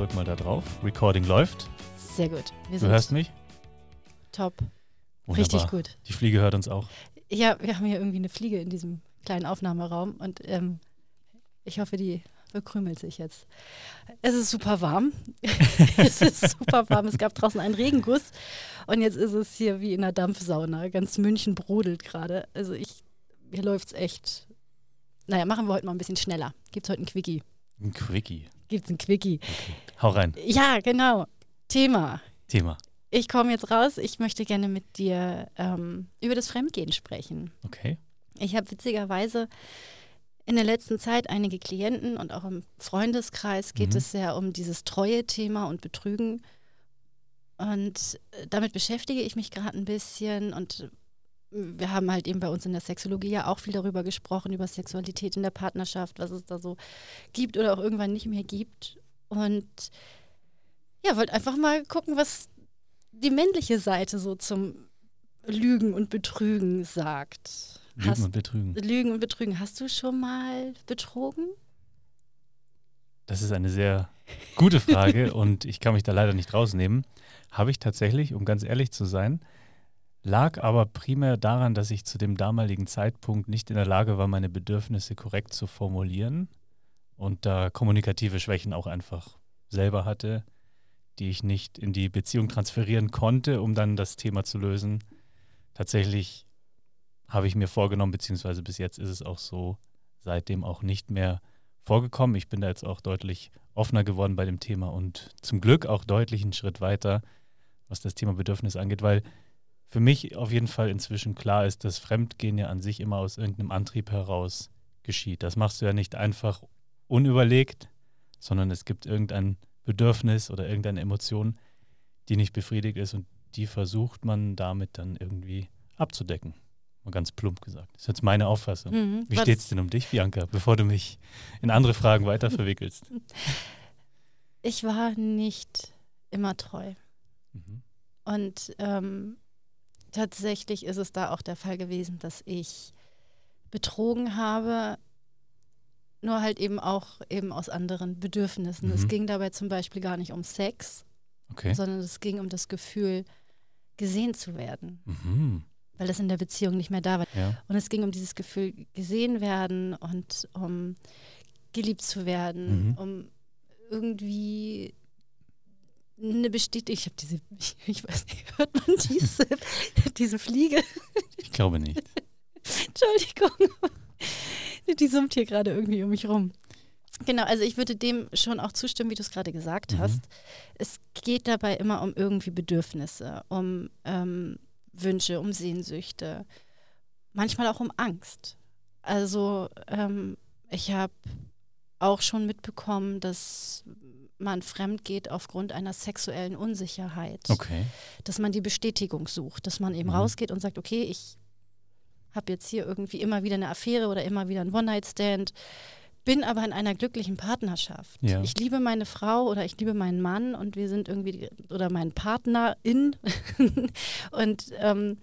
Drück mal da drauf. Recording läuft. Sehr gut. Wir Du hörst mich? top. Wunderbar. Richtig gut. Die Fliege hört uns auch. Ja, wir haben hier irgendwie eine Fliege in diesem kleinen Aufnahmeraum und ähm, ich hoffe, die bekrümelt sich jetzt. Es ist super warm. es ist super warm. Es gab draußen einen Regenguss und jetzt ist es hier wie in einer Dampfsauna. Ganz München brodelt gerade. Also ich, hier läuft es echt. Naja, machen wir heute mal ein bisschen schneller. Gibt es heute ein Quickie? Ein Quickie. Gibt es ein Quickie? Okay. Hau rein. Ja, genau. Thema. Thema. Ich komme jetzt raus. Ich möchte gerne mit dir ähm, über das Fremdgehen sprechen. Okay. Ich habe witzigerweise in der letzten Zeit einige Klienten und auch im Freundeskreis geht Mhm. es sehr um dieses Treue-Thema und Betrügen. Und äh, damit beschäftige ich mich gerade ein bisschen und wir haben halt eben bei uns in der Sexologie ja auch viel darüber gesprochen, über Sexualität in der Partnerschaft, was es da so gibt oder auch irgendwann nicht mehr gibt. Und ja, wollte einfach mal gucken, was die männliche Seite so zum Lügen und Betrügen sagt. Lügen Hast- und Betrügen. Lügen und Betrügen. Hast du schon mal betrogen? Das ist eine sehr gute Frage und ich kann mich da leider nicht rausnehmen. Habe ich tatsächlich, um ganz ehrlich zu sein, lag aber primär daran, dass ich zu dem damaligen Zeitpunkt nicht in der Lage war, meine Bedürfnisse korrekt zu formulieren und da kommunikative Schwächen auch einfach selber hatte, die ich nicht in die Beziehung transferieren konnte, um dann das Thema zu lösen. Tatsächlich habe ich mir vorgenommen, beziehungsweise bis jetzt ist es auch so, seitdem auch nicht mehr vorgekommen. Ich bin da jetzt auch deutlich offener geworden bei dem Thema und zum Glück auch deutlich einen Schritt weiter, was das Thema Bedürfnis angeht, weil für mich auf jeden Fall inzwischen klar ist, dass Fremdgehen ja an sich immer aus irgendeinem Antrieb heraus geschieht. Das machst du ja nicht einfach unüberlegt, sondern es gibt irgendein Bedürfnis oder irgendeine Emotion, die nicht befriedigt ist und die versucht man damit dann irgendwie abzudecken. Mal ganz plump gesagt. Das ist jetzt meine Auffassung. Mhm. Wie War steht's denn um dich, Bianca, bevor du mich in andere Fragen weiter verwickelst? Ich war nicht immer treu. Mhm. Und ähm, tatsächlich ist es da auch der Fall gewesen, dass ich betrogen habe, nur halt eben auch eben aus anderen Bedürfnissen. Es Mhm. ging dabei zum Beispiel gar nicht um Sex, Okay. sondern es ging um das Gefühl, gesehen zu werden, Mhm. weil das in der Beziehung nicht mehr da war. Ja. Und es ging um dieses Gefühl, gesehen werden und um geliebt zu werden, Mhm. um irgendwie eine Bestätigung. Ich habe diese, ich, ich weiß nicht, hört man diese, diese Fliege? Ich glaube nicht. Entschuldigung. Die summt hier gerade irgendwie um mich rum. Genau, also ich würde dem schon auch zustimmen, wie du es gerade gesagt Mhm. hast. Es geht dabei immer um irgendwie Bedürfnisse, um ähm, Wünsche, um Sehnsüchte, manchmal auch um Angst. Also ähm, ich habe auch schon mitbekommen, dass man fremd geht aufgrund einer sexuellen Unsicherheit Okay. dass man die Bestätigung sucht, dass man eben Mhm. rausgeht und sagt, okay, ich habe jetzt hier irgendwie immer wieder eine Affäre oder immer wieder einen One-Night-Stand, bin aber in einer glücklichen Partnerschaft. Ja. Ich liebe meine Frau oder ich liebe meinen Mann und wir sind irgendwie, oder meinen Partnerin und ähm,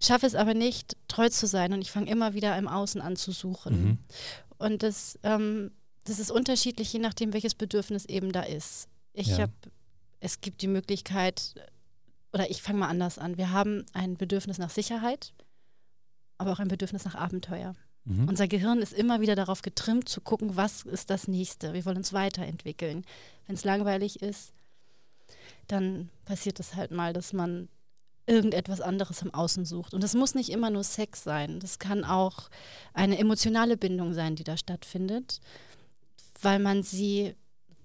schaffe es aber nicht, treu zu sein und ich fange immer wieder im Außen an zu suchen. Mhm. Und das, ähm, das ist unterschiedlich, je nachdem, welches Bedürfnis eben da ist. Ich Ja. habe, es gibt die Möglichkeit, oder ich fange mal anders an. Wir haben ein Bedürfnis nach Sicherheit, aber auch ein Bedürfnis nach Abenteuer. Mhm. Unser Gehirn ist immer wieder darauf getrimmt, zu gucken, was ist das Nächste. Wir wollen uns weiterentwickeln. Wenn es langweilig ist, dann passiert es halt mal, dass man irgendetwas anderes im Außen sucht. Und es muss nicht immer nur Sex sein. Das kann auch eine emotionale Bindung sein, die da stattfindet, weil man sie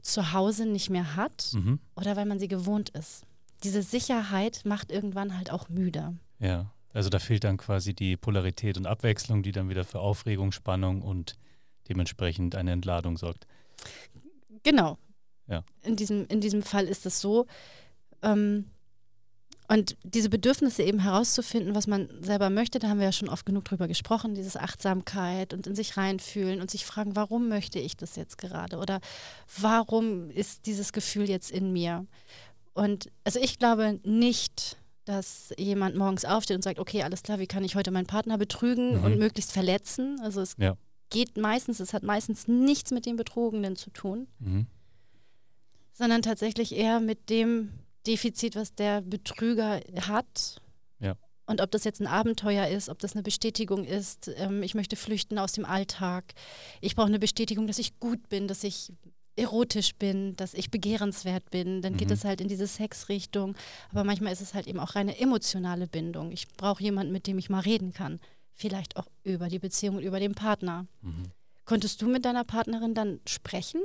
zu Hause nicht mehr hat Mhm. oder weil man sie gewohnt ist. Diese Sicherheit macht irgendwann halt auch müde. Ja. Also da fehlt dann quasi die Polarität und Abwechslung, die dann wieder für Aufregung, Spannung und dementsprechend eine Entladung sorgt. Genau. Ja. In diesem, in diesem Fall ist es so. Ähm, und diese Bedürfnisse eben herauszufinden, was man selber möchte, da haben wir ja schon oft genug drüber gesprochen, diese Achtsamkeit und in sich reinfühlen und sich fragen, warum möchte ich das jetzt gerade oder warum ist dieses Gefühl jetzt in mir? Und also ich glaube nicht, dass jemand morgens aufsteht und sagt, okay, alles klar, wie kann ich heute meinen Partner betrügen mhm. und möglichst verletzen? Also es ja. geht meistens, es hat meistens nichts mit dem Betrogenen zu tun, mhm. sondern tatsächlich eher mit dem, Defizit, was der Betrüger hat. Ja. Und ob das jetzt ein Abenteuer ist, ob das eine Bestätigung ist, ähm, ich möchte flüchten aus dem Alltag. Ich brauche eine Bestätigung, dass ich gut bin, dass ich erotisch bin, dass ich begehrenswert bin, dann mhm. geht es halt in diese Sexrichtung. Aber manchmal ist es halt eben auch reine emotionale Bindung. Ich brauche jemanden, mit dem ich mal reden kann. Vielleicht auch über die Beziehung und über den Partner. Mhm. Konntest du mit deiner Partnerin dann sprechen?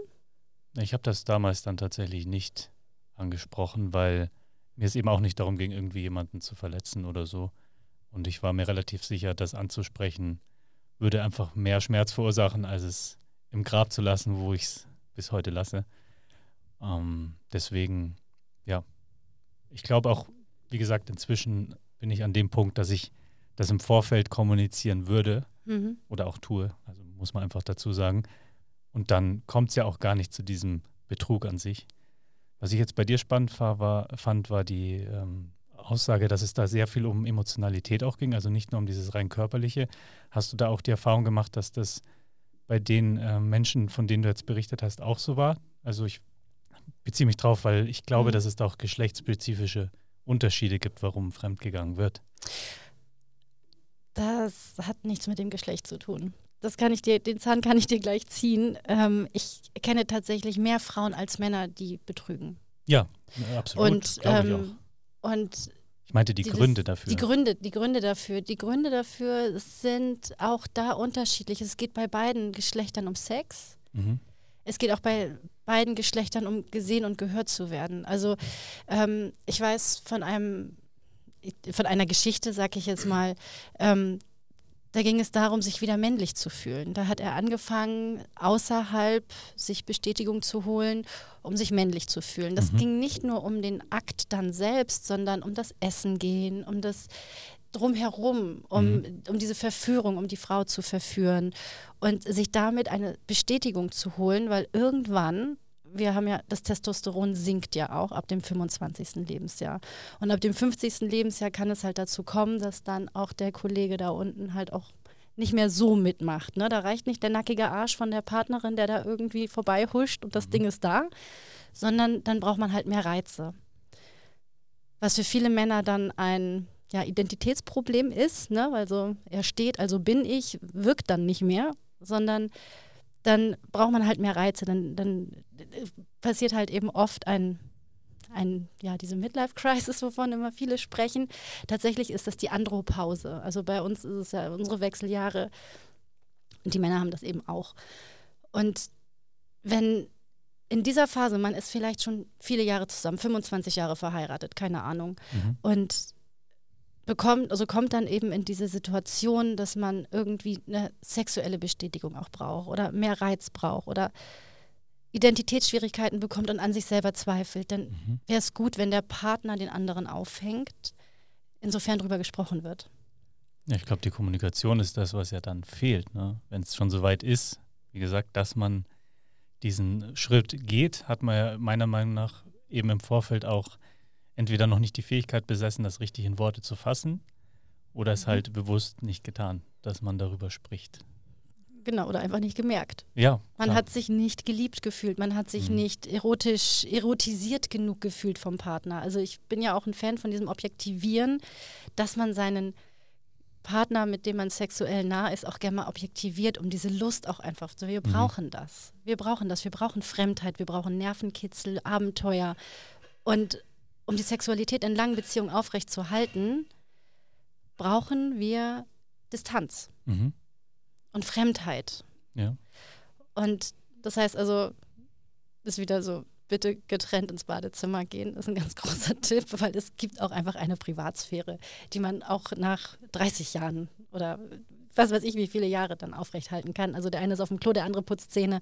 Ich habe das damals dann tatsächlich nicht angesprochen, weil mir es eben auch nicht darum ging, irgendwie jemanden zu verletzen oder so. Und ich war mir relativ sicher, das anzusprechen würde einfach mehr Schmerz verursachen, als es im Grab zu lassen, wo ich es bis heute lasse. Ähm, deswegen, ja, ich glaube auch, wie gesagt, inzwischen bin ich an dem Punkt, dass ich das im Vorfeld kommunizieren würde mhm. oder auch tue. Also muss man einfach dazu sagen. Und dann kommt es ja auch gar nicht zu diesem Betrug an sich. Was ich jetzt bei dir spannend war, fand, war die ähm, Aussage, dass es da sehr viel um Emotionalität auch ging, also nicht nur um dieses rein körperliche. Hast du da auch die Erfahrung gemacht, dass das bei den äh, Menschen, von denen du jetzt berichtet hast, auch so war? Also ich beziehe mich drauf, weil ich glaube, mhm. dass es da auch geschlechtsspezifische Unterschiede gibt, warum fremdgegangen wird. Das hat nichts mit dem Geschlecht zu tun das kann ich dir, den Zahn kann ich dir gleich ziehen. Ähm, ich kenne tatsächlich mehr Frauen als Männer, die betrügen. Ja, absolut. Und, ähm, ich und ich meinte die dieses, Gründe dafür. Die Gründe, die Gründe dafür. Die Gründe dafür sind auch da unterschiedlich. Es geht bei beiden Geschlechtern um Sex. Mhm. Es geht auch bei beiden Geschlechtern um gesehen und gehört zu werden. Also ähm, ich weiß von einem von einer Geschichte, sag ich jetzt mal, ähm, da ging es darum, sich wieder männlich zu fühlen. Da hat er angefangen, außerhalb sich Bestätigung zu holen, um sich männlich zu fühlen. Das mhm. ging nicht nur um den Akt dann selbst, sondern um das Essen gehen, um das drumherum, um, mhm. um diese Verführung, um die Frau zu verführen und sich damit eine Bestätigung zu holen, weil irgendwann wir haben ja, das Testosteron sinkt ja auch ab dem 25. Lebensjahr. Und ab dem 50. Lebensjahr kann es halt dazu kommen, dass dann auch der Kollege da unten halt auch nicht mehr so mitmacht. Ne? Da reicht nicht der nackige Arsch von der Partnerin, der da irgendwie vorbeihuscht und das mhm. Ding ist da, sondern dann braucht man halt mehr Reize. Was für viele Männer dann ein ja, Identitätsproblem ist, ne? also er steht, also bin ich, wirkt dann nicht mehr, sondern dann braucht man halt mehr Reize. Dann, dann passiert halt eben oft ein, ein, ja, diese Midlife-Crisis, wovon immer viele sprechen. Tatsächlich ist das die Andropause. Also bei uns ist es ja unsere Wechseljahre und die Männer haben das eben auch. Und wenn in dieser Phase, man ist vielleicht schon viele Jahre zusammen, 25 Jahre verheiratet, keine Ahnung, mhm. und bekommt, also kommt dann eben in diese Situation, dass man irgendwie eine sexuelle Bestätigung auch braucht oder mehr Reiz braucht oder Identitätsschwierigkeiten bekommt und an sich selber zweifelt, dann mhm. wäre es gut, wenn der Partner den anderen aufhängt, insofern darüber gesprochen wird. Ja, ich glaube, die Kommunikation ist das, was ja dann fehlt. Ne? Wenn es schon so weit ist, wie gesagt, dass man diesen Schritt geht, hat man ja meiner Meinung nach eben im Vorfeld auch entweder noch nicht die Fähigkeit besessen, das richtig in Worte zu fassen, oder es mhm. halt bewusst nicht getan, dass man darüber spricht. Genau, oder einfach nicht gemerkt. Ja. Man klar. hat sich nicht geliebt gefühlt, man hat sich mhm. nicht erotisch, erotisiert genug gefühlt vom Partner. Also ich bin ja auch ein Fan von diesem Objektivieren, dass man seinen Partner, mit dem man sexuell nah ist, auch gerne mal objektiviert, um diese Lust auch einfach zu. Wir mhm. brauchen das. Wir brauchen das. Wir brauchen Fremdheit, wir brauchen Nervenkitzel, Abenteuer. Und um die Sexualität in langen Beziehungen aufrechtzuerhalten, brauchen wir Distanz mhm. und Fremdheit. Ja. Und das heißt also, ist wieder so, bitte getrennt ins Badezimmer gehen, ist ein ganz großer Tipp, weil es gibt auch einfach eine Privatsphäre, die man auch nach 30 Jahren oder was weiß ich, wie viele Jahre dann aufrechthalten kann. Also der eine ist auf dem Klo, der andere putzt Zähne.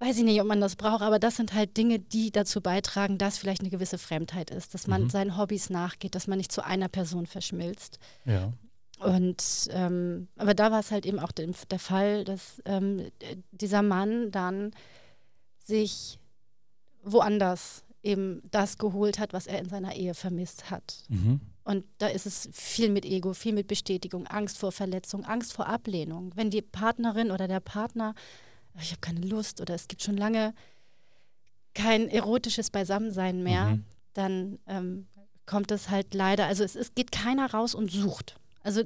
Weiß ich nicht, ob man das braucht, aber das sind halt Dinge, die dazu beitragen, dass vielleicht eine gewisse Fremdheit ist, dass man mhm. seinen Hobbys nachgeht, dass man nicht zu einer Person verschmilzt. Ja. Und ähm, aber da war es halt eben auch der, der Fall, dass ähm, dieser Mann dann sich woanders eben das geholt hat, was er in seiner Ehe vermisst hat. Mhm. Und da ist es viel mit Ego, viel mit Bestätigung, Angst vor Verletzung, Angst vor Ablehnung. Wenn die Partnerin oder der Partner, ich habe keine Lust oder es gibt schon lange kein erotisches Beisammensein mehr, mhm. dann ähm, kommt es halt leider, also es, es geht keiner raus und sucht. Also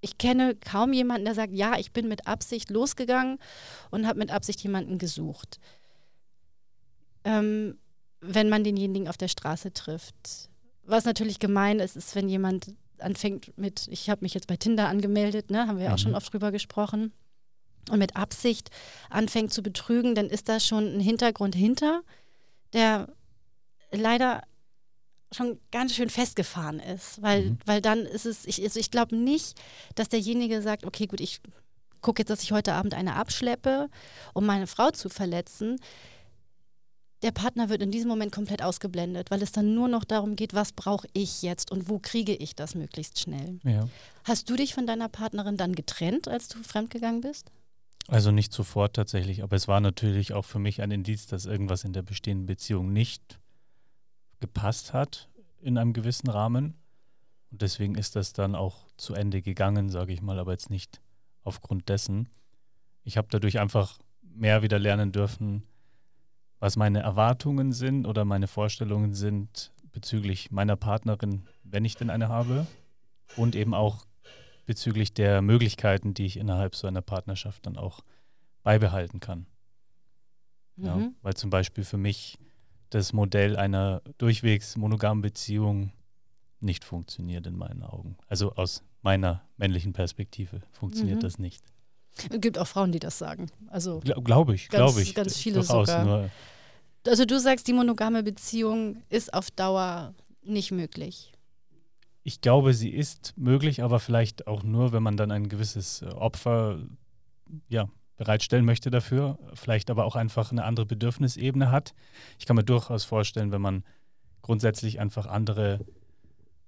ich kenne kaum jemanden, der sagt, ja, ich bin mit Absicht losgegangen und habe mit Absicht jemanden gesucht. Ähm, wenn man denjenigen auf der Straße trifft. Was natürlich gemein ist, ist, wenn jemand anfängt mit, ich habe mich jetzt bei Tinder angemeldet, ne, haben wir ja auch schon mhm. oft drüber gesprochen, und mit Absicht anfängt zu betrügen, dann ist da schon ein Hintergrund hinter, der leider schon ganz schön festgefahren ist, weil, mhm. weil dann ist es, ich, also ich glaube nicht, dass derjenige sagt, okay, gut, ich gucke jetzt, dass ich heute Abend eine abschleppe, um meine Frau zu verletzen der Partner wird in diesem Moment komplett ausgeblendet, weil es dann nur noch darum geht, was brauche ich jetzt und wo kriege ich das möglichst schnell. Ja. Hast du dich von deiner Partnerin dann getrennt, als du fremdgegangen bist? Also nicht sofort tatsächlich, aber es war natürlich auch für mich ein Indiz, dass irgendwas in der bestehenden Beziehung nicht gepasst hat in einem gewissen Rahmen. Und deswegen ist das dann auch zu Ende gegangen, sage ich mal, aber jetzt nicht aufgrund dessen. Ich habe dadurch einfach mehr wieder lernen dürfen, was meine Erwartungen sind oder meine Vorstellungen sind bezüglich meiner Partnerin, wenn ich denn eine habe, und eben auch bezüglich der Möglichkeiten, die ich innerhalb so einer Partnerschaft dann auch beibehalten kann. Mhm. Ja, weil zum Beispiel für mich das Modell einer durchwegs monogamen Beziehung nicht funktioniert in meinen Augen. Also aus meiner männlichen Perspektive funktioniert mhm. das nicht. Es gibt auch Frauen, die das sagen. Also Gla glaube ich, glaube ich. Ganz viele sogar. Nur also du sagst, die monogame Beziehung ist auf Dauer nicht möglich. Ich glaube, sie ist möglich, aber vielleicht auch nur, wenn man dann ein gewisses äh, Opfer ja, bereitstellen möchte dafür, vielleicht aber auch einfach eine andere Bedürfnisebene hat. Ich kann mir durchaus vorstellen, wenn man grundsätzlich einfach andere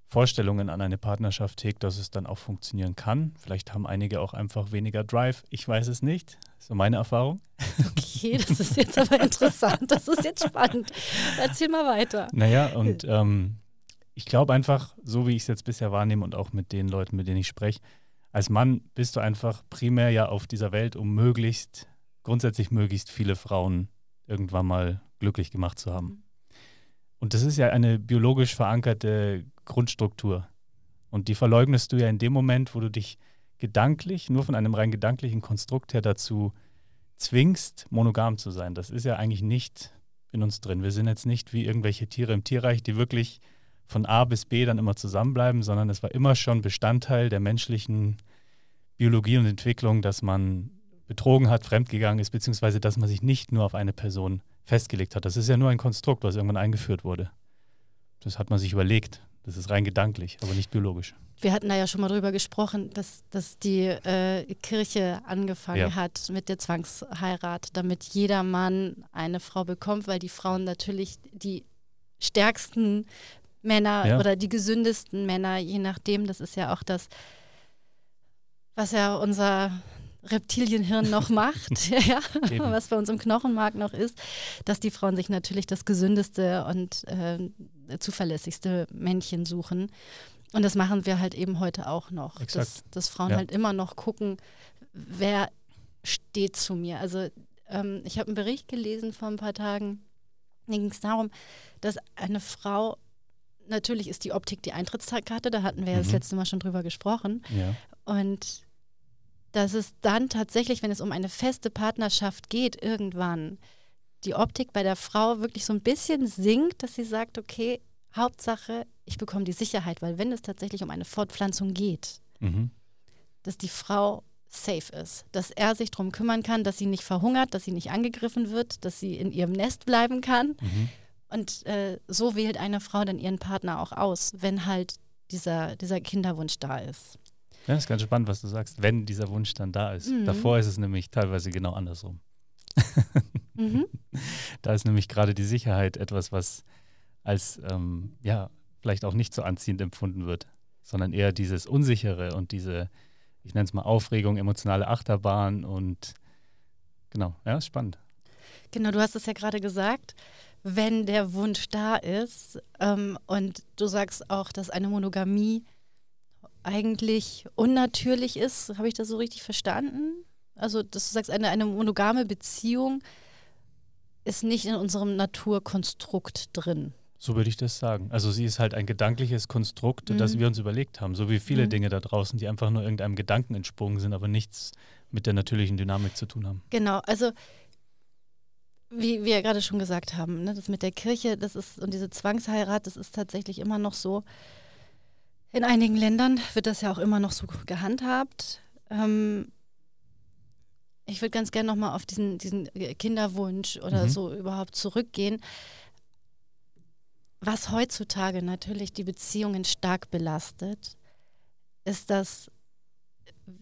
Vorstellungen an eine Partnerschaft hegt, dass es dann auch funktionieren kann. Vielleicht haben einige auch einfach weniger Drive. Ich weiß es nicht. So meine Erfahrung. Okay, das ist jetzt aber interessant. Das ist jetzt spannend. Erzähl mal weiter. Naja, und ähm, ich glaube einfach, so wie ich es jetzt bisher wahrnehme und auch mit den Leuten, mit denen ich spreche, als Mann bist du einfach primär ja auf dieser Welt, um möglichst, grundsätzlich möglichst viele Frauen irgendwann mal glücklich gemacht zu haben. Mhm. Und das ist ja eine biologisch verankerte Grundstruktur. Und die verleugnest du ja in dem Moment, wo du dich gedanklich, nur von einem rein gedanklichen Konstrukt her dazu zwingst, monogam zu sein. Das ist ja eigentlich nicht in uns drin. Wir sind jetzt nicht wie irgendwelche Tiere im Tierreich, die wirklich von A bis B dann immer zusammenbleiben, sondern es war immer schon Bestandteil der menschlichen Biologie und Entwicklung, dass man betrogen hat, fremdgegangen ist, beziehungsweise dass man sich nicht nur auf eine Person festgelegt hat. Das ist ja nur ein Konstrukt, was irgendwann eingeführt wurde. Das hat man sich überlegt. Das ist rein gedanklich, aber nicht biologisch. Wir hatten da ja schon mal drüber gesprochen, dass, dass die äh, Kirche angefangen ja. hat mit der Zwangsheirat, damit jeder Mann eine Frau bekommt, weil die Frauen natürlich die stärksten Männer ja. oder die gesündesten Männer, je nachdem, das ist ja auch das, was ja unser Reptilienhirn noch macht, ja, was bei uns im Knochenmark noch ist, dass die Frauen sich natürlich das gesündeste und äh, zuverlässigste Männchen suchen. Und das machen wir halt eben heute auch noch, dass, dass, Frauen ja. halt immer noch gucken, wer steht zu mir. Also ähm, ich habe einen Bericht gelesen vor ein paar Tagen, da ging es darum, dass eine Frau natürlich ist die Optik die Eintrittskarte, da hatten wir mhm. ja das mhm. letzte Mal schon drüber gesprochen. Ja. Und dass es dann tatsächlich, wenn es um eine feste Partnerschaft geht, irgendwann die Optik bei der Frau wirklich so ein bisschen sinkt, dass sie sagt, okay, Hauptsache, ich bekomme die Sicherheit, weil wenn es tatsächlich um eine Fortpflanzung geht, mhm. dass die Frau safe ist, dass er sich darum kümmern kann, dass sie nicht verhungert, dass sie nicht angegriffen wird, dass sie in ihrem Nest bleiben kann. Mhm. Und äh, so wählt eine Frau dann ihren Partner auch aus, wenn halt dieser, dieser Kinderwunsch da ist. Ja, ist ganz spannend, was du sagst, wenn dieser Wunsch dann da ist. Mhm. Davor ist es nämlich teilweise genau andersrum. mhm. Da ist nämlich gerade die Sicherheit etwas, was als ähm, ja vielleicht auch nicht so anziehend empfunden wird, sondern eher dieses Unsichere und diese, ich nenne es mal Aufregung, emotionale Achterbahn und genau, ja, ist spannend. Genau, du hast es ja gerade gesagt, wenn der Wunsch da ist ähm, und du sagst auch, dass eine Monogamie eigentlich unnatürlich ist, habe ich das so richtig verstanden? Also, dass du sagst, eine, eine monogame Beziehung ist nicht in unserem Naturkonstrukt drin. So würde ich das sagen. Also sie ist halt ein gedankliches Konstrukt, mhm. das wir uns überlegt haben, so wie viele mhm. Dinge da draußen, die einfach nur irgendeinem Gedanken entsprungen sind, aber nichts mit der natürlichen Dynamik zu tun haben. Genau, also wie wir ja gerade schon gesagt haben, ne, das mit der Kirche, das ist und diese Zwangsheirat, das ist tatsächlich immer noch so. In einigen Ländern wird das ja auch immer noch so gehandhabt. Ähm, ich würde ganz gerne nochmal auf diesen, diesen Kinderwunsch oder mhm. so überhaupt zurückgehen. Was heutzutage natürlich die Beziehungen stark belastet, ist, dass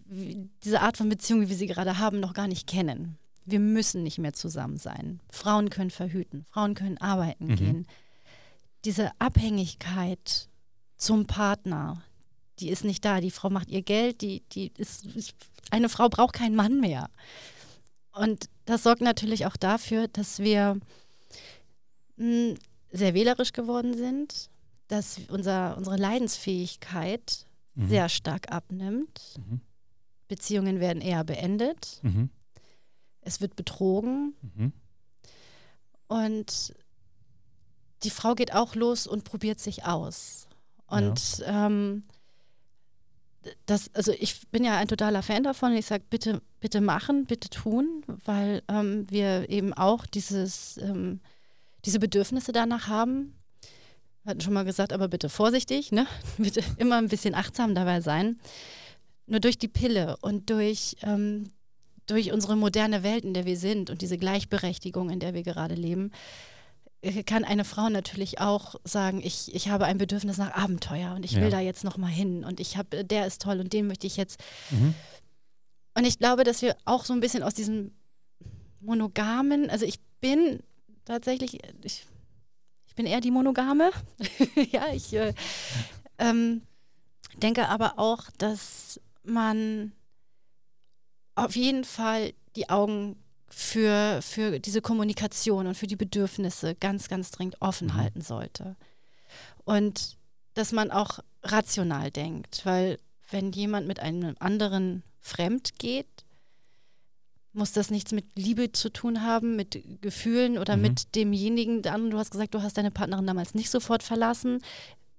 diese Art von Beziehung, wie wir sie gerade haben, noch gar nicht kennen. Wir müssen nicht mehr zusammen sein. Frauen können verhüten, Frauen können arbeiten mhm. gehen. Diese Abhängigkeit zum Partner, die ist nicht da. Die Frau macht ihr Geld, die, die ist, eine Frau braucht keinen Mann mehr. Und das sorgt natürlich auch dafür, dass wir mh, hm, sehr wählerisch geworden sind, dass unser, unsere Leidensfähigkeit mhm. sehr stark abnimmt. Mhm. Beziehungen werden eher beendet. Mhm. Es wird betrogen. Mhm. Und die Frau geht auch los und probiert sich aus. Und ja. ähm, das, also ich bin ja ein totaler Fan davon. Ich sage, bitte, bitte machen, bitte tun, weil ähm, wir eben auch dieses, ähm, diese Bedürfnisse danach haben. Wir hatten schon mal gesagt, aber bitte vorsichtig, ne? bitte immer ein bisschen achtsam dabei sein. Nur durch die Pille und durch, ähm, durch unsere moderne Welt, in der wir sind und diese Gleichberechtigung, in der wir gerade leben, äh, kann eine Frau natürlich auch sagen, ich, ich habe ein Bedürfnis nach Abenteuer und ich will da jetzt noch mal hin und ich habe, der ist toll und den möchte ich jetzt. Mhm. Und ich glaube, dass wir auch so ein bisschen aus diesem monogamen, also ich bin tatsächlich, ich, ich bin eher die Monogame. ja, ich äh, ähm, denke aber auch, dass man auf jeden Fall die Augen für, für diese Kommunikation und für die Bedürfnisse ganz, ganz dringend offen mhm. halten sollte. Und dass man auch rational denkt, weil wenn jemand mit einem anderen fremd geht, muss das nichts mit Liebe zu tun haben, mit Gefühlen oder mhm. mit demjenigen. Du hast gesagt, du hast deine Partnerin damals nicht sofort verlassen.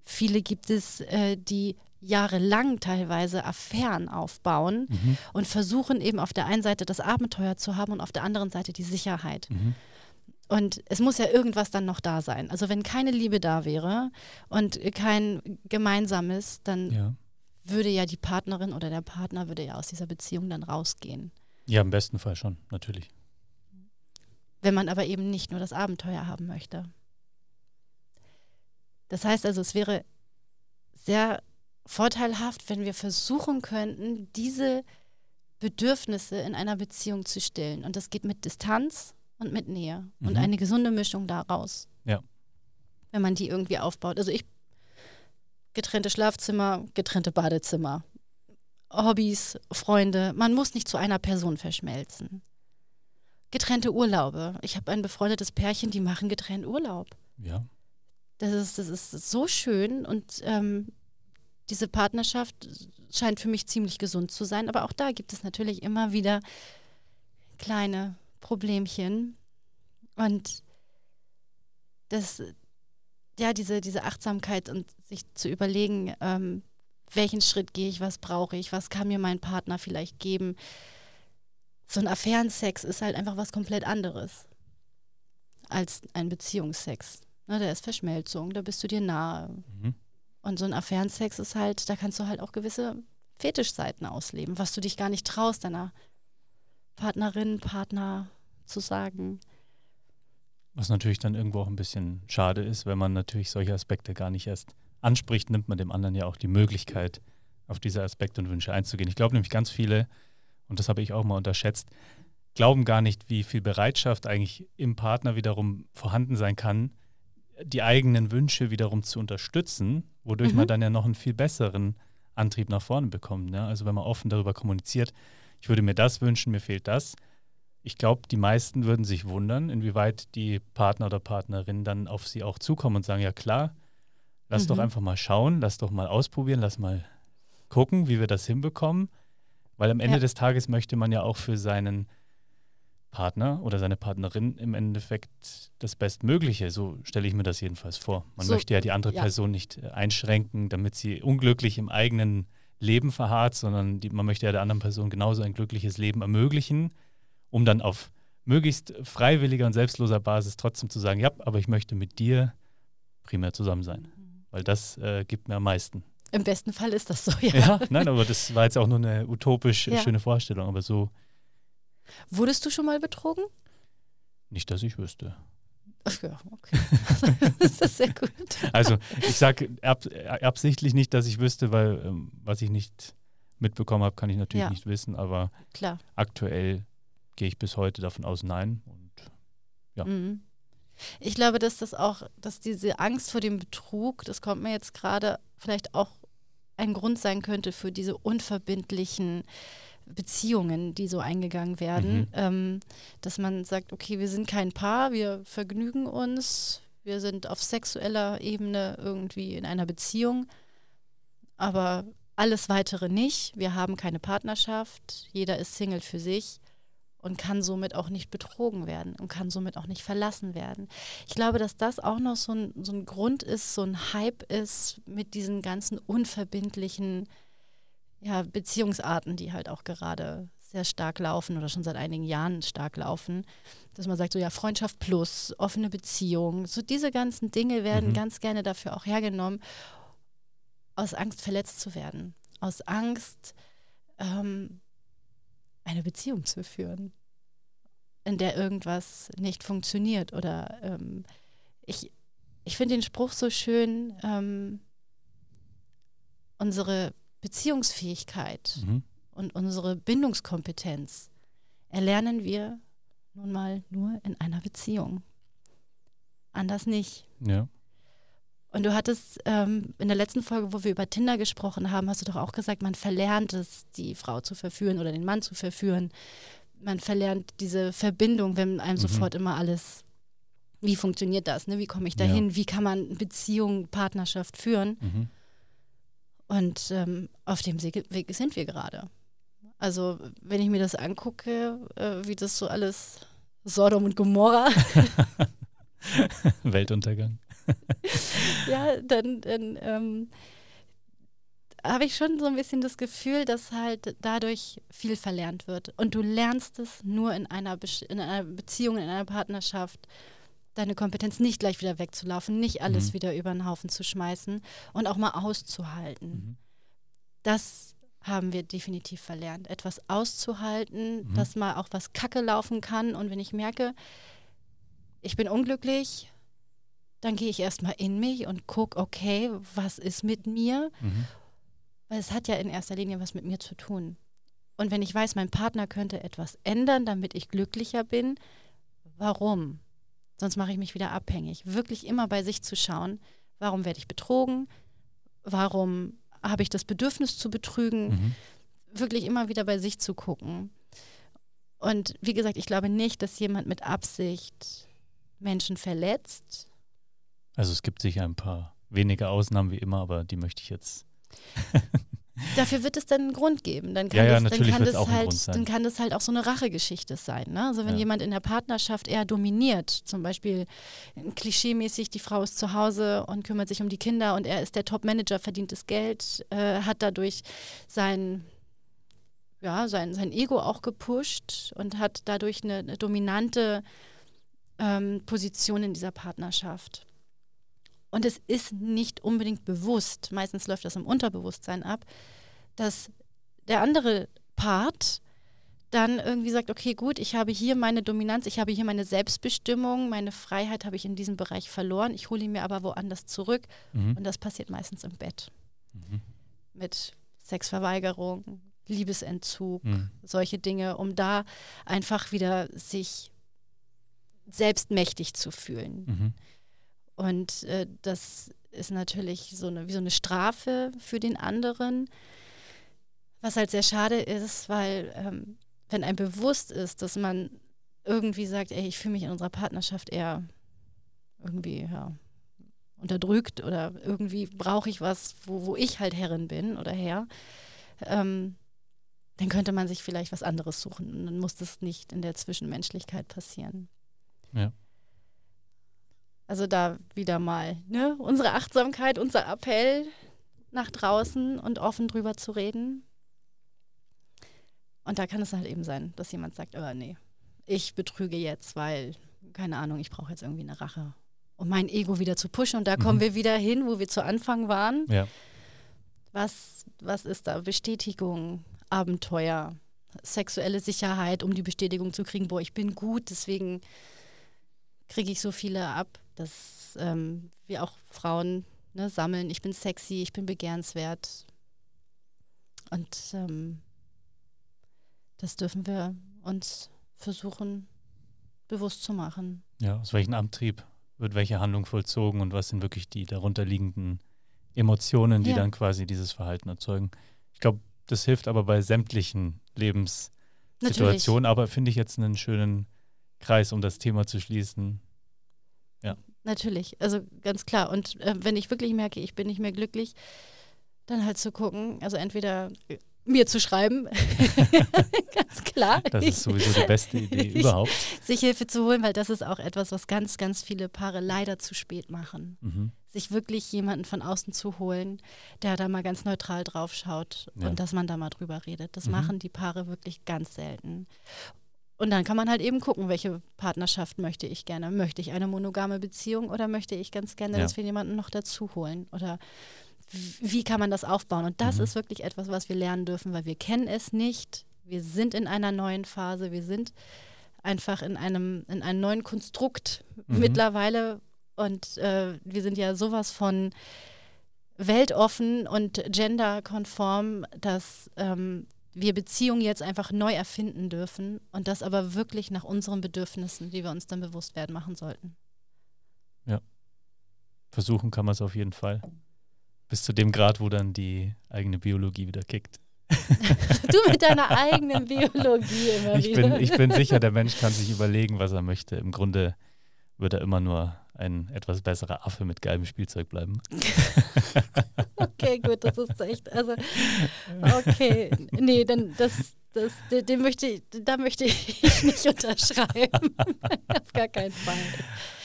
Viele gibt es, äh, die jahrelang teilweise Affären aufbauen mhm. und versuchen eben auf der einen Seite das Abenteuer zu haben und auf der anderen Seite die Sicherheit. Mhm. Und es muss ja irgendwas dann noch da sein. Also wenn keine Liebe da wäre und kein gemeinsames, dann ja. würde ja die Partnerin oder der Partner würde ja aus dieser Beziehung dann rausgehen. Ja, im besten Fall schon, natürlich. Wenn man aber eben nicht nur das Abenteuer haben möchte. Das heißt also, es wäre sehr vorteilhaft, wenn wir versuchen könnten, diese Bedürfnisse in einer Beziehung zu stillen. Und das geht mit Distanz und mit Nähe mhm. und eine gesunde Mischung daraus. Ja. Wenn man die irgendwie aufbaut. Also ich getrennte Schlafzimmer, getrennte Badezimmer, Hobbys, Freunde. Man muss nicht zu einer Person verschmelzen. Getrennte Urlaube. Ich habe ein befreundetes Pärchen, die machen getrennt Urlaub. Ja. Das ist, das ist so schön und ähm, diese Partnerschaft scheint für mich ziemlich gesund zu sein. Aber auch da gibt es natürlich immer wieder kleine Problemchen. Und das, ja, diese, diese Achtsamkeit und sich zu überlegen, ähm, welchen Schritt gehe ich, was brauche ich, was kann mir mein Partner vielleicht geben. So ein Affärensex ist halt einfach was komplett anderes als ein Beziehungsex. Na, der ist Verschmelzung, da bist du dir nahe. Mhm. Und so ein Affärensex ist halt, da kannst du halt auch gewisse Fetischseiten ausleben, was du dich gar nicht traust, deiner Partnerin, Partner zu sagen. Was natürlich dann irgendwo auch ein bisschen schade ist, wenn man natürlich solche Aspekte gar nicht erst anspricht, nimmt man dem anderen ja auch die Möglichkeit, auf diese Aspekte und Wünsche einzugehen. Ich glaube nämlich ganz viele, und das habe ich auch mal unterschätzt, glauben gar nicht, wie viel Bereitschaft eigentlich im Partner wiederum vorhanden sein kann, die eigenen Wünsche wiederum zu unterstützen, wodurch mhm. man dann ja noch einen viel besseren Antrieb nach vorne bekommt. Ne? Also wenn man offen darüber kommuniziert, ich würde mir das wünschen, mir fehlt das. Ich glaube, die meisten würden sich wundern, inwieweit die Partner oder Partnerin dann auf sie auch zukommen und sagen, ja klar, lass mhm. doch einfach mal schauen, lass doch mal ausprobieren, lass mal gucken, wie wir das hinbekommen. Weil am Ende ja. des Tages möchte man ja auch für seinen Partner oder seine Partnerin im Endeffekt das Bestmögliche. So stelle ich mir das jedenfalls vor. Man so, möchte ja die andere ja. Person nicht äh, einschränken, damit sie unglücklich im eigenen Leben verharrt, sondern die, man möchte ja der anderen Person genauso ein glückliches Leben ermöglichen, um dann auf möglichst freiwilliger und selbstloser Basis trotzdem zu sagen, ja, aber ich möchte mit dir primär zusammen sein, mhm. weil das äh, gibt mir am meisten. Im besten Fall ist das so, ja. Ja, nein, aber das war jetzt auch nur eine utopisch ja. schöne Vorstellung, aber so. Wurdest du schon mal betrogen? Nicht, dass ich wüsste. Ach ja, okay. das ist sehr gut. Also ich sage ab, absichtlich nicht, dass ich wüsste, weil ähm, was ich nicht mitbekommen habe, kann ich natürlich ja. nicht wissen, aber Klar. aktuell gehe ich bis heute davon aus, nein. Und ja. Mhm. Ich glaube, dass das auch, dass diese Angst vor dem Betrug, das kommt mir jetzt gerade vielleicht auch ein Grund sein könnte für diese unverbindlichen Beziehungen, die so eingegangen werden, mhm. ähm, dass man sagt, okay, wir sind kein Paar, wir vergnügen uns, wir sind auf sexueller Ebene irgendwie in einer Beziehung, aber alles weitere nicht. Wir haben keine Partnerschaft, jeder ist Single für sich und kann somit auch nicht betrogen werden und kann somit auch nicht verlassen werden. Ich glaube, dass das auch noch so ein, so ein Grund ist, so ein Hype ist mit diesen ganzen unverbindlichen ja, Beziehungsarten, die halt auch gerade sehr stark laufen oder schon seit einigen Jahren stark laufen, dass man sagt, so ja, Freundschaft plus, offene Beziehung, so diese ganzen Dinge werden mhm. ganz gerne dafür auch hergenommen, aus Angst verletzt zu werden, aus Angst, ähm, eine Beziehung zu führen, in der irgendwas nicht funktioniert. Oder ähm, ich, ich finde den Spruch so schön, ähm, unsere Beziehungsfähigkeit mhm. und unsere Bindungskompetenz erlernen wir nun mal nur in einer Beziehung. Anders nicht. Ja. Und du hattest ähm, in der letzten Folge, wo wir über Tinder gesprochen haben, hast du doch auch gesagt, man verlernt es, die Frau zu verführen oder den Mann zu verführen. Man verlernt diese Verbindung, wenn einem mhm. sofort immer alles, wie funktioniert das, ne? wie komme ich dahin, ja. wie kann man Beziehung, Partnerschaft führen. Mhm. Und ähm, auf dem Weg sind wir gerade. Also wenn ich mir das angucke, äh, wie das so alles Sodom und Gomorra. Weltuntergang. ja, dann, dann ähm, habe ich schon so ein bisschen das Gefühl, dass halt dadurch viel verlernt wird. Und du lernst es nur in einer, Be in einer Beziehung, in einer Partnerschaft, deine Kompetenz nicht gleich wieder wegzulaufen, nicht alles mhm. wieder über den Haufen zu schmeißen und auch mal auszuhalten. Mhm. Das haben wir definitiv verlernt. Etwas auszuhalten, mhm. dass mal auch was Kacke laufen kann. Und wenn ich merke, ich bin unglücklich, dann gehe ich erstmal in mich und gucke, okay, was ist mit mir? Mhm. Weil es hat ja in erster Linie was mit mir zu tun. Und wenn ich weiß, mein Partner könnte etwas ändern, damit ich glücklicher bin, warum? Sonst mache ich mich wieder abhängig. Wirklich immer bei sich zu schauen, warum werde ich betrogen? Warum habe ich das Bedürfnis zu betrügen? Mhm. Wirklich immer wieder bei sich zu gucken. Und wie gesagt, ich glaube nicht, dass jemand mit Absicht Menschen verletzt also es gibt sicher ein paar wenige Ausnahmen wie immer, aber die möchte ich jetzt. Dafür wird es dann einen Grund geben. Dann kann, ja, das, dann kann das halt, dann kann das halt auch so eine Rachegeschichte sein. Ne? Also wenn ja. jemand in der Partnerschaft eher dominiert, zum Beispiel klischeemäßig, die Frau ist zu Hause und kümmert sich um die Kinder und er ist der Top-Manager, verdient das Geld, äh, hat dadurch sein ja, sein, sein Ego auch gepusht und hat dadurch eine, eine dominante ähm, Position in dieser Partnerschaft. Und es ist nicht unbedingt bewusst, meistens läuft das im Unterbewusstsein ab, dass der andere Part dann irgendwie sagt, okay, gut, ich habe hier meine Dominanz, ich habe hier meine Selbstbestimmung, meine Freiheit habe ich in diesem Bereich verloren, ich hole ihn mir aber woanders zurück. Mhm. Und das passiert meistens im Bett. Mhm. Mit Sexverweigerung, Liebesentzug, mhm. solche Dinge, um da einfach wieder sich selbstmächtig zu fühlen. Und äh, das ist natürlich so eine, wie so eine Strafe für den anderen, was halt sehr schade ist, weil ähm, wenn einem bewusst ist, dass man irgendwie sagt, ey, ich fühle mich in unserer Partnerschaft eher irgendwie ja, unterdrückt oder irgendwie brauche ich was, wo, wo ich halt Herrin bin oder Herr, ähm, dann könnte man sich vielleicht was anderes suchen. Und dann muss das nicht in der Zwischenmenschlichkeit passieren. Ja. Also da wieder mal ne? unsere Achtsamkeit, unser Appell nach draußen und offen drüber zu reden. Und da kann es halt eben sein, dass jemand sagt, oh nee, ich betrüge jetzt, weil, keine Ahnung, ich brauche jetzt irgendwie eine Rache. Um mein Ego wieder zu pushen. Und da mhm. kommen wir wieder hin, wo wir zu Anfang waren. Ja. Was, was ist da? Bestätigung, Abenteuer, sexuelle Sicherheit, um die Bestätigung zu kriegen, boah, ich bin gut, deswegen kriege ich so viele ab, dass ähm, wir auch Frauen ne, sammeln, ich bin sexy, ich bin begehrenswert. Und ähm, das dürfen wir uns versuchen bewusst zu machen. Ja, aus welchem Antrieb wird welche Handlung vollzogen und was sind wirklich die darunterliegenden Emotionen, die ja. dann quasi dieses Verhalten erzeugen. Ich glaube, das hilft aber bei sämtlichen Lebenssituationen, Natürlich. aber finde ich jetzt einen schönen Kreis, um das Thema zu schließen. Ja. Natürlich, also ganz klar. Und äh, wenn ich wirklich merke, ich bin nicht mehr glücklich, dann halt zu gucken, also entweder mir zu schreiben. ganz klar. Das ist sowieso die beste Idee überhaupt. Sich Hilfe zu holen, weil das ist auch etwas, was ganz, ganz viele Paare leider zu spät machen. Mhm. Sich wirklich jemanden von außen zu holen, der da mal ganz neutral drauf schaut ja. und dass man da mal drüber redet. Das mhm. machen die Paare wirklich ganz selten. Und dann kann man halt eben gucken, welche Partnerschaft möchte ich gerne. Möchte ich eine monogame Beziehung oder möchte ich ganz gerne, ja. dass wir jemanden noch dazu holen? Oder wie kann man das aufbauen? Und das mhm. ist wirklich etwas, was wir lernen dürfen, weil wir kennen es nicht. Wir sind in einer neuen Phase, wir sind einfach in einem, in einem neuen Konstrukt mhm. mittlerweile und äh, wir sind ja sowas von weltoffen und genderkonform, dass ähm, wir Beziehungen jetzt einfach neu erfinden dürfen und das aber wirklich nach unseren Bedürfnissen, die wir uns dann bewusst werden, machen sollten. Ja. Versuchen kann man es auf jeden Fall. Bis zu dem Grad, wo dann die eigene Biologie wieder kickt. du mit deiner eigenen Biologie immer ich wieder. Bin, ich bin sicher, der Mensch kann sich überlegen, was er möchte. Im Grunde wird er immer nur ein etwas besserer Affe mit geilem Spielzeug bleiben. okay, gut, das ist echt. Also, okay. Nee, dann das, das, den möchte ich, da möchte ich nicht unterschreiben. Auf gar keinen Fall.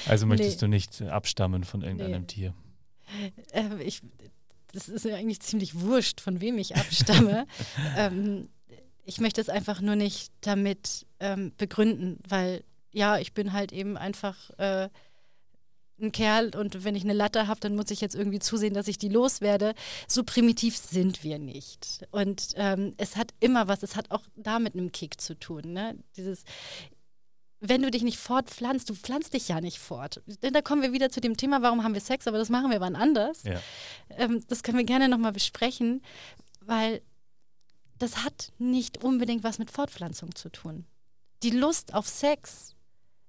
Also möchtest nee. du nicht abstammen von irgendeinem nee. Tier? Äh, ich, das ist mir eigentlich ziemlich wurscht, von wem ich abstamme. ähm, ich möchte es einfach nur nicht damit ähm, begründen, weil ja, ich bin halt eben einfach äh, ein Kerl und wenn ich eine Latte habe, dann muss ich jetzt irgendwie zusehen, dass ich die loswerde. So primitiv sind wir nicht. Und ähm, es hat immer was, es hat auch da mit einem Kick zu tun. Ne? Dieses, wenn du dich nicht fortpflanzt, du pflanzt dich ja nicht fort. Denn da kommen wir wieder zu dem Thema, warum haben wir Sex, aber das machen wir wann anders. Ja. Ähm, das können wir gerne nochmal besprechen, weil das hat nicht unbedingt was mit Fortpflanzung zu tun. Die Lust auf Sex,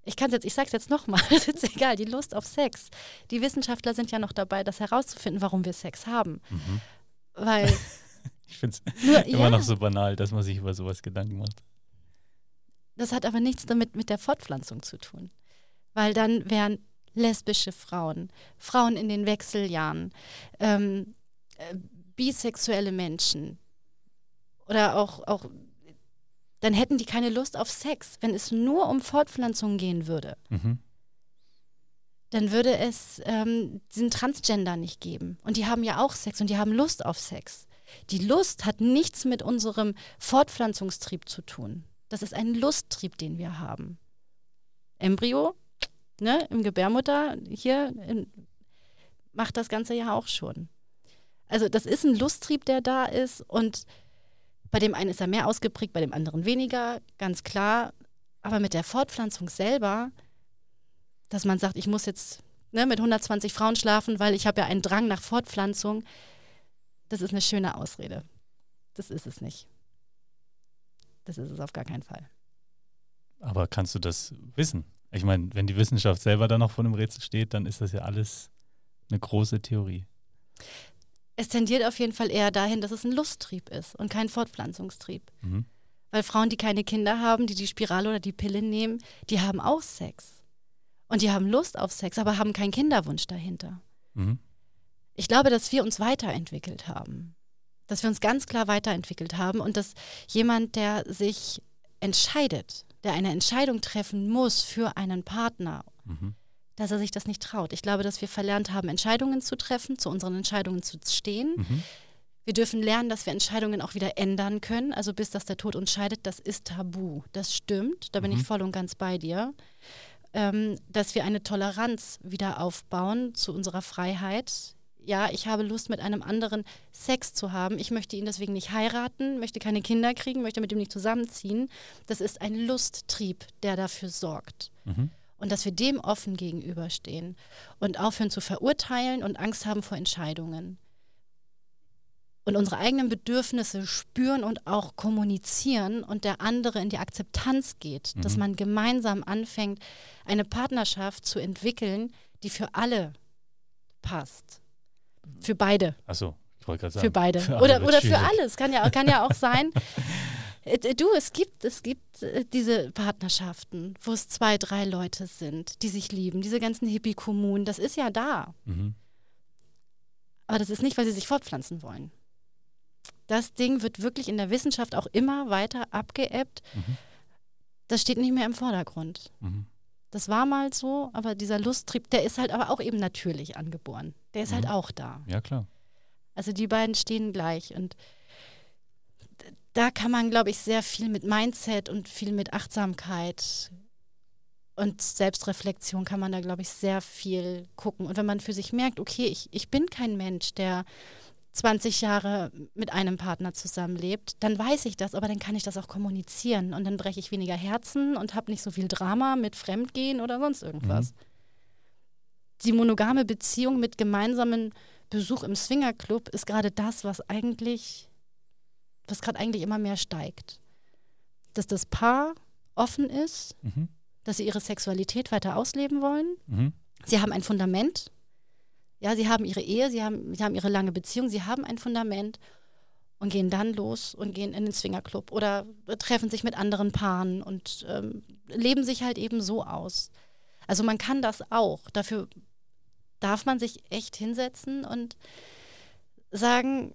ich kann jetzt, ich sag's jetzt nochmal, das ist egal, die Lust auf Sex. Die Wissenschaftler sind ja noch dabei, das herauszufinden, warum wir Sex haben. Mhm. Weil. ich finde es immer ja. noch so banal, dass man sich über sowas Gedanken macht. Das hat aber nichts damit mit der Fortpflanzung zu tun. Weil dann wären lesbische Frauen, Frauen in den Wechseljahren, ähm, äh, bisexuelle Menschen oder auch, auch, dann hätten die keine Lust auf Sex, wenn es nur um Fortpflanzung gehen würde. Mhm. Dann würde es ähm, diesen Transgender nicht geben. Und die haben ja auch Sex und die haben Lust auf Sex. Die Lust hat nichts mit unserem Fortpflanzungstrieb zu tun. Das ist ein Lusttrieb, den wir haben. Embryo, ne, im Gebärmutter, hier in, macht das Ganze ja auch schon. Also das ist ein Lusttrieb, der da ist und bei dem einen ist er mehr ausgeprägt, bei dem anderen weniger, ganz klar. Aber mit der Fortpflanzung selber, dass man sagt, ich muss jetzt ne, mit 120 Frauen schlafen, weil ich habe ja einen Drang nach Fortpflanzung, das ist eine schöne Ausrede. Das ist es nicht. Das ist es auf gar keinen Fall. Aber kannst du das wissen? Ich meine, wenn die Wissenschaft selber dann noch vor einem Rätsel steht, dann ist das ja alles eine große Theorie. Es tendiert auf jeden Fall eher dahin, dass es ein Lusttrieb ist und kein Fortpflanzungstrieb. Mhm. Weil Frauen, die keine Kinder haben, die die Spirale oder die Pille nehmen, die haben auch Sex. Und die haben Lust auf Sex, aber haben keinen Kinderwunsch dahinter. Mhm. Ich glaube, dass wir uns weiterentwickelt haben. Dass wir uns ganz klar weiterentwickelt haben und dass jemand, der sich entscheidet, der eine Entscheidung treffen muss für einen Partner, Mhm. Dass er sich das nicht traut. Ich glaube, dass wir verlernt haben, Entscheidungen zu treffen, zu unseren Entscheidungen zu stehen. Mhm. Wir dürfen lernen, dass wir Entscheidungen auch wieder ändern können. Also bis dass der Tod uns scheidet, das ist tabu. Das stimmt, da bin Mhm. ich voll und ganz bei dir. Ähm, dass wir eine Toleranz wieder aufbauen zu unserer Freiheit. Ja, ich habe Lust, mit einem anderen Sex zu haben. Ich möchte ihn deswegen nicht heiraten, möchte keine Kinder kriegen, möchte mit ihm nicht zusammenziehen. Das ist ein Lusttrieb, der dafür sorgt Mhm. Und dass wir dem offen gegenüberstehen und aufhören zu verurteilen und Angst haben vor Entscheidungen. Und unsere eigenen Bedürfnisse spüren und auch kommunizieren und der andere in die Akzeptanz geht, dass Mhm. man gemeinsam anfängt, eine Partnerschaft zu entwickeln, die für alle passt. Für beide. Achso, ich wollte gerade sagen. Für beide. für oder oder für alles. Kann ja, kann ja auch sein. Äh, Du, es gibt, es gibt äh, diese Partnerschaften, wo es zwei, drei Leute sind, die sich lieben. Diese ganzen Hippie-Kommunen, das ist ja da. Mhm. Aber das ist nicht, weil sie sich fortpflanzen wollen. Das Ding wird wirklich in der Wissenschaft auch immer weiter abgeebbt. Mhm. Das steht nicht mehr im Vordergrund. Mhm. Das war mal so, aber dieser Lusttrieb, der ist halt aber auch eben natürlich angeboren. Der ist halt Mhm. auch da. Ja, klar. Also die beiden stehen gleich und da kann man, glaube ich, sehr viel mit Mindset und viel mit Achtsamkeit und Selbstreflexion kann man da, glaube ich, sehr viel gucken. Und wenn man für sich merkt, okay, ich, ich bin kein Mensch, der 20 Jahre mit einem Partner zusammenlebt, dann weiß ich das, aber dann kann ich das auch kommunizieren und dann breche ich weniger Herzen und habe nicht so viel Drama mit Fremdgehen oder sonst irgendwas. Die monogame Beziehung mit gemeinsamen Besuch im Swingerclub ist gerade das, was eigentlich, was gerade eigentlich immer mehr steigt. Dass das Paar offen ist, Mhm. dass sie ihre Sexualität weiter ausleben wollen. Mhm. Sie haben ein Fundament. Ja, sie haben ihre Ehe, sie haben, sie haben ihre lange Beziehung, sie haben ein Fundament und gehen dann los und gehen in den Swingerclub oder treffen sich mit anderen Paaren und ähm, leben sich halt eben so aus. Also man kann das auch. Dafür darf man sich echt hinsetzen und sagen,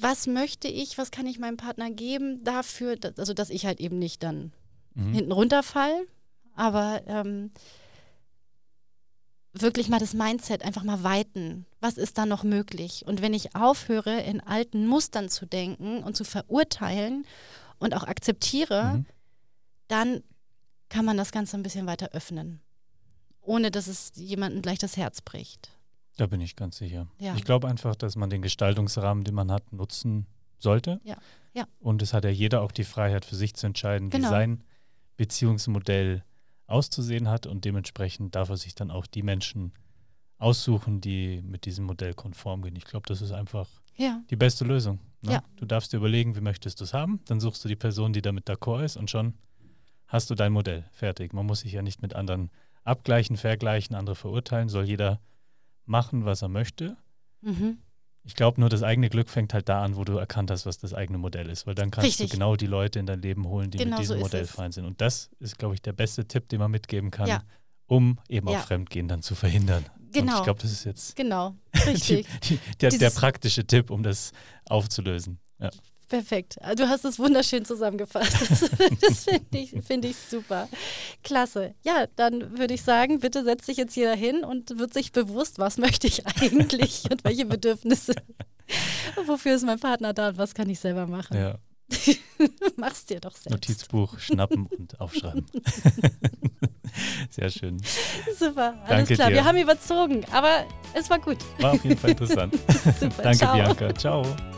was möchte ich, was kann ich meinem Partner geben dafür, dass, also dass ich halt eben nicht dann Mhm. hinten runterfall, aber ähm, wirklich mal das Mindset einfach mal weiten. Was ist da noch möglich? Und wenn ich aufhöre, in alten Mustern zu denken und zu verurteilen und auch akzeptiere, Mhm. dann kann man das Ganze ein bisschen weiter öffnen, ohne dass es jemandem gleich das Herz bricht. Da bin ich ganz sicher. Ja. Ich glaube einfach, dass man den Gestaltungsrahmen, den man hat, nutzen sollte. Ja, ja. Und es hat ja jeder auch die Freiheit für sich zu entscheiden, Genau. wie sein Beziehungsmodell auszusehen hat. Und dementsprechend darf er sich dann auch die Menschen aussuchen, die mit diesem Modell konform gehen. Ich glaube, das ist einfach Ja, die beste Lösung. Ne? Ja. Du darfst dir überlegen, wie möchtest du es haben. Dann suchst du die Person, die damit d'accord ist und schon hast du dein Modell fertig. Man muss sich ja nicht mit anderen abgleichen, vergleichen, andere verurteilen. Soll jeder machen, was er möchte. mhm. Ich glaube nur, das eigene Glück fängt halt da an, wo du erkannt hast, was das eigene Modell ist. Weil dann kannst Richtig. du genau die Leute in dein Leben holen, die Genau mit so diesem ist Modell fein sind. Und das ist, glaube ich, der beste Tipp, den man mitgeben kann, Ja. um eben Ja. auch Fremdgehen dann zu verhindern. Und Genau. ich glaube, das ist jetzt genau, die, richtig. die, der, der Dieses- praktische Tipp, um das aufzulösen. Ja. Perfekt. Du hast es wunderschön zusammengefasst. Das, das finde ich, find ich super. Klasse. Ja, dann würde ich sagen, bitte setzt sich jetzt jeder hin und wird sich bewusst, was möchte ich eigentlich und welche Bedürfnisse. Wofür ist mein Partner da und was kann ich selber machen? Ja. Mach's dir doch selbst. Notizbuch schnappen und aufschreiben. Sehr schön. Super. Alles Danke klar. dir. Wir haben überzogen, aber es war gut. War auf jeden Fall interessant. Super. Danke, Ciao. Bianca. Ciao.